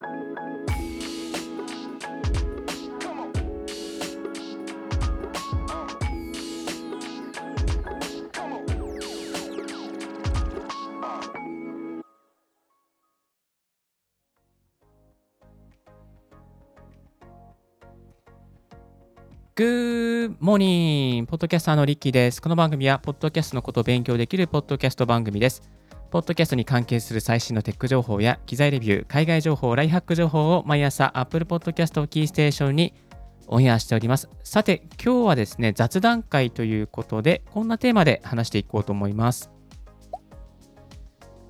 グーモーニンポッドキャスターのリッキーです。この番組は、ポッドキャストのことを勉強できるポッドキャスト番組です。ポッドキャストに関係する最新のテック情報や機材レビュー、海外情報、ライハック情報を毎朝 Apple Podcast をキーステーションにオンエアしております。さて、今日はですね、雑談会ということで、こんなテーマで話していこうと思います。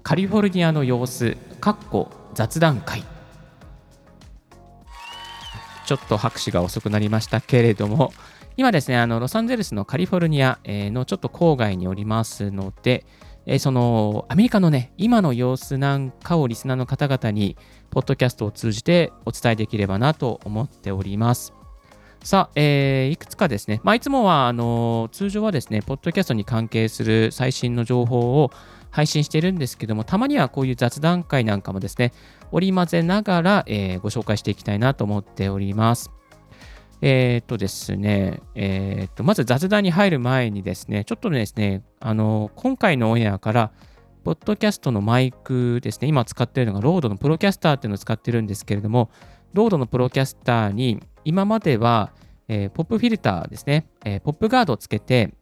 カリフォルニアの様子、かっこ雑談会。ちょっと拍手が遅くなりましたけれども、今ですね、あのロサンゼルスのカリフォルニアのちょっと郊外におりますので、えそのアメリカのね、今の様子なんかをリスナーの方々に、ポッドキャストを通じてお伝えできればなと思っております。さあ、えー、いくつかですね、まあ、いつもはあの通常はですね、ポッドキャストに関係する最新の情報を配信しているんですけども、たまにはこういう雑談会なんかもですね、織り交ぜながら、えー、ご紹介していきたいなと思っております。えー、っとですね、えー、っと、まず雑談に入る前にですね、ちょっとですね、あの、今回のオンエアから、ポッドキャストのマイクですね、今使ってるのがロードのプロキャスターっていうのを使ってるんですけれども、ロードのプロキャスターに今までは、えー、ポップフィルターですね、えー、ポップガードをつけて、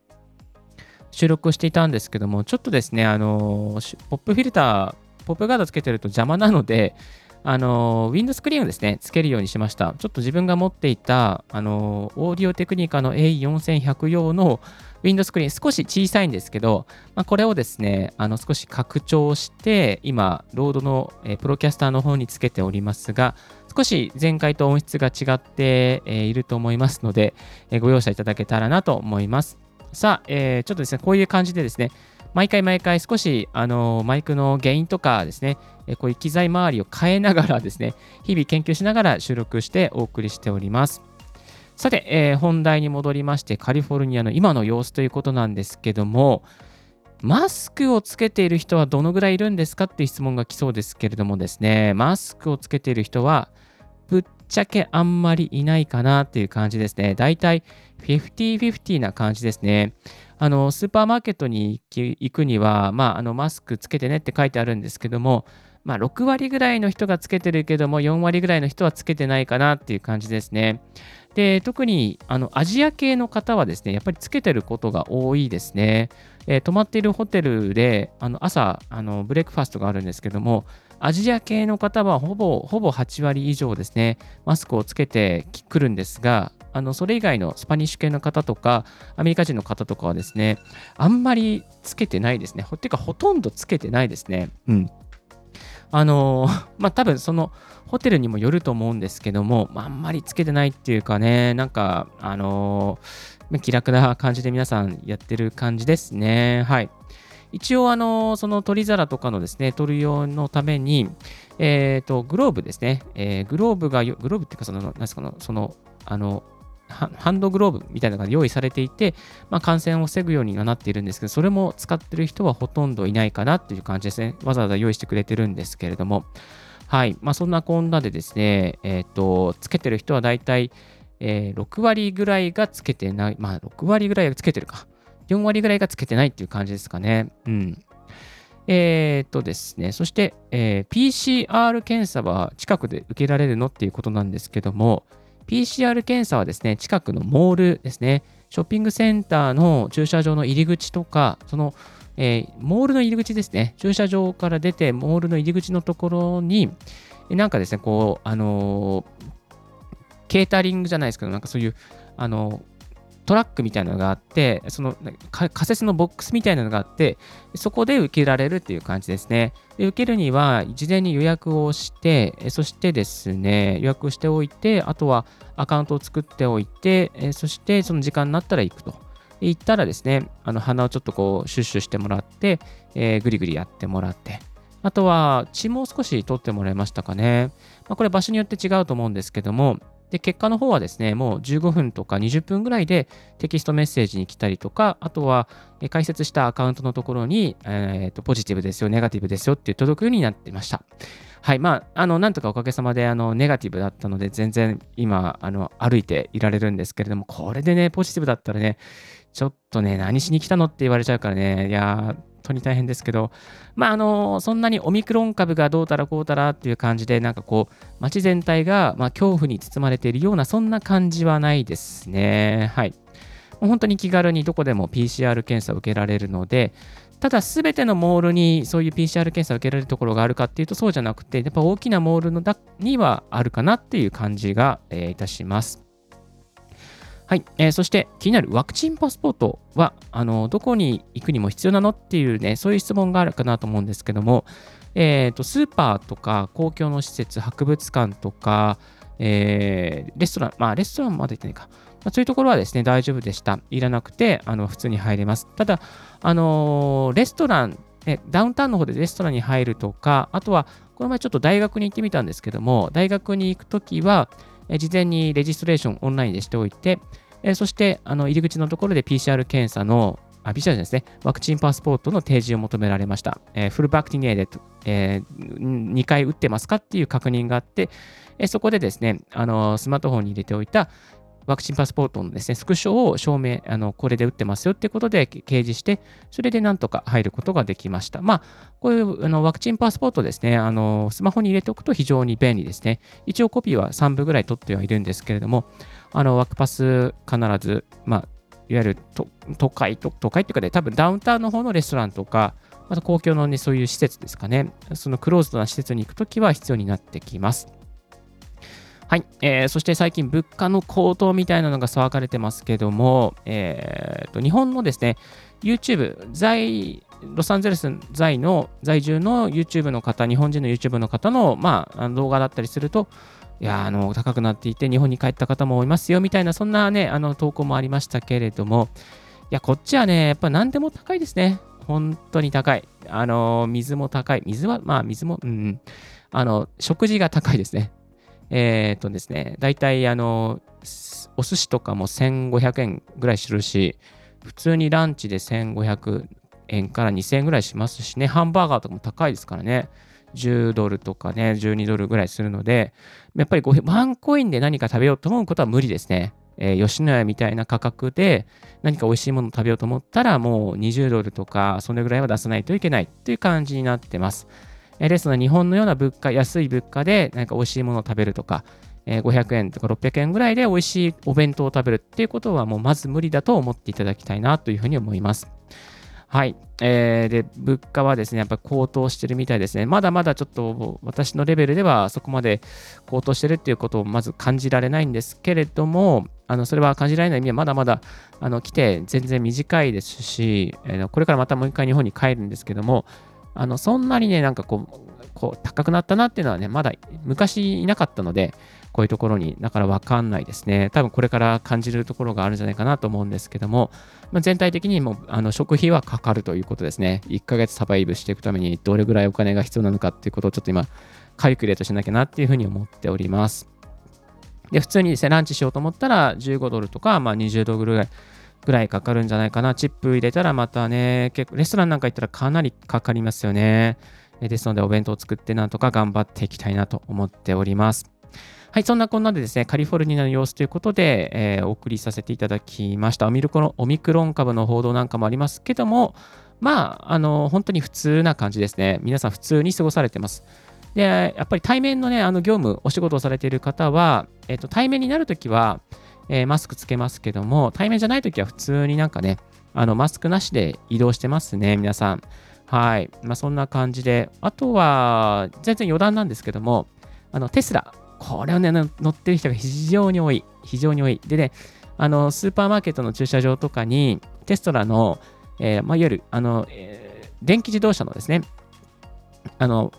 収録していたんですけども、ちょっとですね、あの、ポップフィルター、ポップガードつけてると邪魔なので、あの、ウィンドスクリーンをですね、つけるようにしました。ちょっと自分が持っていた、あの、オーディオテクニカの A4100 用のウィンドスクリーン、少し小さいんですけど、まあ、これをですね、あの少し拡張して、今、ロードの、えプロキャスターの方につけておりますが、少し前回と音質が違って、えいると思いますので、えご容赦いただけたらなと思います。さあ、えー、ちょっとですね、こういう感じでですね、毎回毎回少し、あのマイクの原因とかですね、こういう機材周りを変えながらですね、日々研究しながら収録してお送りしております。さて、えー、本題に戻りまして、カリフォルニアの今の様子ということなんですけども、マスクをつけている人はどのぐらいいるんですかっていう質問が来そうですけれどもですね、マスクをつけている人は、ぶっちゃけあんまりいないかなっていう感じですね。だいたい50-50な感じですね。あの、スーパーマーケットに行くには、まあ、あの、マスクつけてねって書いてあるんですけども、まあ、6割ぐらいの人がつけてるけども、4割ぐらいの人はつけてないかなっていう感じですね。で、特にあのアジア系の方はですね、やっぱりつけてることが多いですね。えー、泊まっているホテルで、あの朝あの、ブレックファストがあるんですけども、アジア系の方はほぼほぼ8割以上ですね、マスクをつけてくるんですが、あのそれ以外のスパニッシュ系の方とか、アメリカ人の方とかはですね、あんまりつけてないですね。ていうか、ほとんどつけてないですね。うん。あの まあ、多分そのホテルにもよると思うんですけども、まあ、あんまりつけてないっていうかね、なんか、あの気楽な感じで皆さんやってる感じですね。はい。一応、あの、その取り皿とかのですね、取る用のために、えっ、ー、と、グローブですね、えー、グローブが、グローブっていうか、その、なんですかの、その、あの、ハンドグローブみたいなのが用意されていて、まあ、感染を防ぐようにはなっているんですけど、それも使ってる人はほとんどいないかなっていう感じですね。わざわざ用意してくれてるんですけれども、はい。まあ、そんなこんなでですね、えっ、ー、と、つけてる人はだいたい、えー、6割ぐらいがつけてない、まあ、6割ぐらいがつけてるか。4割ぐらいがつけてないっていう感じですかね。うん。えっ、ー、とですね、そして、えー、PCR 検査は近くで受けられるのっていうことなんですけども、PCR 検査はですね、近くのモールですね、ショッピングセンターの駐車場の入り口とか、その、えー、モールの入り口ですね、駐車場から出て、モールの入り口のところに、なんかですね、こう、あのー、ケータリングじゃないですけど、なんかそういう、あのートラックみたいなのがあって、その仮設のボックスみたいなのがあって、そこで受けられるっていう感じですね。で受けるには、事前に予約をして、そしてですね、予約しておいて、あとはアカウントを作っておいて、そしてその時間になったら行くと。行ったらですね、あの鼻をちょっとこうシュッシュしてもらって、えー、ぐりぐりやってもらって、あとは血も少し取ってもらいましたかね。まあ、これ場所によって違うと思うんですけども、で、結果の方はですね、もう15分とか20分ぐらいでテキストメッセージに来たりとか、あとは解説したアカウントのところに、えーと、ポジティブですよ、ネガティブですよって届くようになってました。はい、まあ、あの、なんとかおかげさまで、あの、ネガティブだったので、全然今、あの、歩いていられるんですけれども、これでね、ポジティブだったらね、ちょっとね、何しに来たのって言われちゃうからね、いやー、当に大変ですけど、まあ、あの、そんなにオミクロン株がどうたらこうたらっていう感じで、なんかこう、街全体が、まあ、恐怖に包まれているような、そんな感じはないですね。はい。もう本当に気軽にどこでも PCR 検査を受けられるので、ただ、すべてのモールにそういう PCR 検査を受けられるところがあるかっていうと、そうじゃなくて、やっぱ大きなモールのだにはあるかなっていう感じが、えー、いたします。はい、えー、そして気になるワクチンパスポートはあのどこに行くにも必要なのっていうね、そういう質問があるかなと思うんですけども、えーと、スーパーとか公共の施設、博物館とか、えー、レストラン、まあレストランまで行ってないか、まあ、そういうところはですね、大丈夫でした。いらなくて、あの普通に入れます。ただ、あのー、レストラン、ね、ダウンタウンの方でレストランに入るとか、あとは、この前ちょっと大学に行ってみたんですけども、大学に行くときは、事前にレジストレーションオンラインでしておいて、そしてあの入り口のところで PCR 検査のあ、PCR ですね、ワクチンパスポートの提示を求められました。フルバクティネーで、えー、2回打ってますかっていう確認があって、そこでですね、あのスマートフォンに入れておいたワクチンパスポートのですね、スクショを証明、あのこれで打ってますよっていうことで掲示して、それでなんとか入ることができました。まあ、こういうあのワクチンパスポートですね、あのスマホに入れておくと非常に便利ですね。一応コピーは3部ぐらい取ってはいるんですけれども、あのワクパス必ず、まあ、いわゆる都会と、都会っていうかね、多分ダウンタウンの方のレストランとか、また公共のね、そういう施設ですかね、そのクローズドな施設に行くときは必要になってきます。はい、えー、そして最近物価の高騰みたいなのが騒がれてますけども、えーと、日本のですね、YouTube、在、ロサンゼルス在の在住の YouTube の方、日本人の YouTube の方の、まあ、動画だったりすると、いやあの高くなっていて日本に帰った方もいますよみたいなそんなねあの投稿もありましたけれどもいやこっちはねやっぱ何でも高いですね。本当に高い。あの水も高い。水はまあ水もうん。あの食事が高いですね。えー、とですね大体あのお寿司とかも1500円ぐらいするし普通にランチで1500円から2000円ぐらいしますしねハンバーガーとかも高いですからね10ドルとかね、12ドルぐらいするので、やっぱりワンコインで何か食べようと思うことは無理ですね。えー、吉野家みたいな価格で何か美味しいものを食べようと思ったら、もう20ドルとか、それぐらいは出さないといけないという感じになってます。えー、ですので、日本のような物価、安い物価で何か美味しいものを食べるとか、えー、500円とか600円ぐらいで美味しいお弁当を食べるっていうことはもうまず無理だと思っていただきたいなというふうに思います。はい。えー、で、物価はですね、やっぱり高騰してるみたいですね。まだまだちょっと私のレベルではそこまで高騰してるっていうことをまず感じられないんですけれども、あのそれは感じられない意味はまだまだあの来て全然短いですし、えー、これからまたもう一回日本に帰るんですけども、あのそんなにね、なんかこう、こう高くなったなっていうのはね、まだ昔いなかったので、こういうところに、だからわかんないですね。多分これから感じるところがあるんじゃないかなと思うんですけども、まあ、全体的にもあの食費はかかるということですね。1ヶ月サバイブしていくためにどれぐらいお金が必要なのかっていうことをちょっと今、カリキュレートしなきゃなっていうふうに思っております。で、普通にですね、ランチしようと思ったら15ドルとか、まあ、20ドルぐらい。ぐらいかかるんじゃないかな。チップ入れたらまたね、結構レストランなんか行ったらかなりかかりますよね。ですので、お弁当を作ってなんとか頑張っていきたいなと思っております。はい、そんなこんなでですね、カリフォルニアの様子ということで、えー、お送りさせていただきました。オミクロンオミクロン株の報道なんかもありますけども、まあ、あの、本当に普通な感じですね。皆さん普通に過ごされてます。で、やっぱり対面のね、あの業務、お仕事をされている方は、えっ、と、対面になるときは、えー、マスクつけますけども、対面じゃないときは普通になんかね、あの、マスクなしで移動してますね、皆さん。はい。まあ、そんな感じで、あとは、全然余談なんですけども、あの、テスラ、これをね、乗ってる人が非常に多い。非常に多い。でね、あの、スーパーマーケットの駐車場とかに、テストラの、えー、まあ、いわゆる、あの、えー、電気自動車のですね、あの、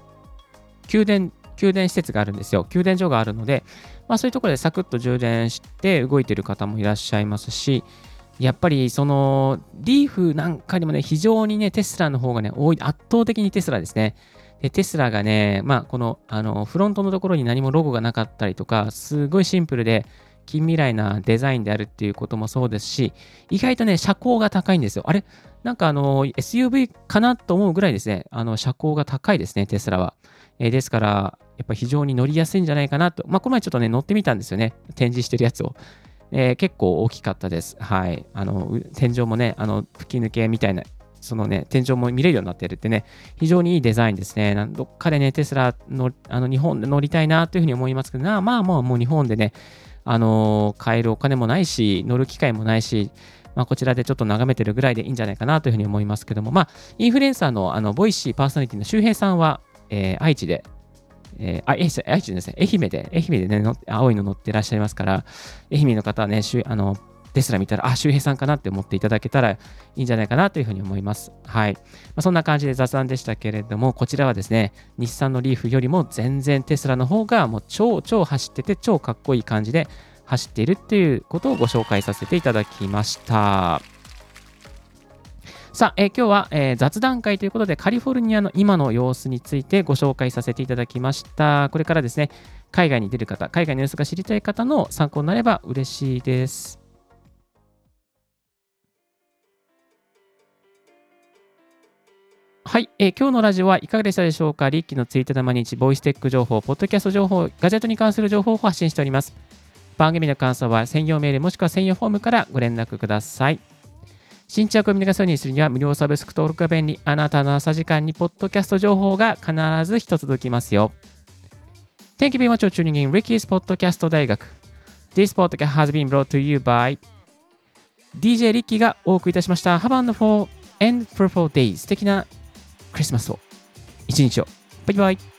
給電、給電施設があるんですよ。給電所があるので、まあ、そういうところでサクッと充電して動いてる方もいらっしゃいますし、やっぱりそのリーフなんかにもね、非常にね、テスラの方がね、多い、圧倒的にテスラですね。で、テスラがね、まあ、この、あの、フロントのところに何もロゴがなかったりとか、すごいシンプルで、近未来なデザインであるっていうこともそうですし、意外とね、車高が高いんですよ。あれ？なんかあの、SUV かなと思うぐらいですね、あの、車高が高いですね、テスラは。えですから、やっぱ非常に乗りやすいんじゃないかなと。まあ、この前ちょっとね、乗ってみたんですよね。展示してるやつを。えー結構大きかったです。はい。あの、天井もね、あの、吹き抜けみたいな、そのね、天井も見れるようになってるってね、非常にいいデザインですね。どっかでね、テスラの、あの、日本で乗りたいなというふうに思いますけど、なまあ、もう、もう日本でね、あのー買えるお金もないし、乗る機会もないし、まあ、こちらでちょっと眺めてるぐらいでいいんじゃないかなというふうに思いますけども、まあ、インフルエンサーの、あの、ボイシーパーソナリティの周平さんは、えー愛知で、えーあ、愛知愛知ですね、愛媛で、愛媛でね、乗って青いの乗ってらっしゃいますから、愛媛の方はね、しゅあの、テスラ見たら、あ、周平さんかなって思っていただけたらいいんじゃないかなというふうに思います。はい。まあ、そんな感じで雑談でしたけれども、こちらはですね、日産のリーフよりも全然テスラの方がもう超超走ってて超かっこいい感じで走っているっていうことをご紹介させていただきました。さあ、えー今日は、えー雑談会ということでカリフォルニアの今の様子についてご紹介させていただきました。これからですね、海外に出る方、海外の様子が知りたい方の参考になれば嬉しいです。はい、えー今日のラジオはいかがでしたでしょうか？リッキーのツイッターで毎日、ボイステック情報、ポッドキャスト情報、ガジェットに関する情報を発信しております。番組の感想は専用メールもしくは専用フォームからご連絡ください。新着を見逃さないようにするには無料サブスク登録が便利。あなたの朝時間にポッドキャスト情報が必ず一つ届きますよ。Thank you very much for tuning in Ricky's Podcast 大学。This podcast has been brought to you by DJ リッキーがお送りいたしました。Have a wonderful and fruitful day. 素敵なクリスマスを。一日を。バイバイ。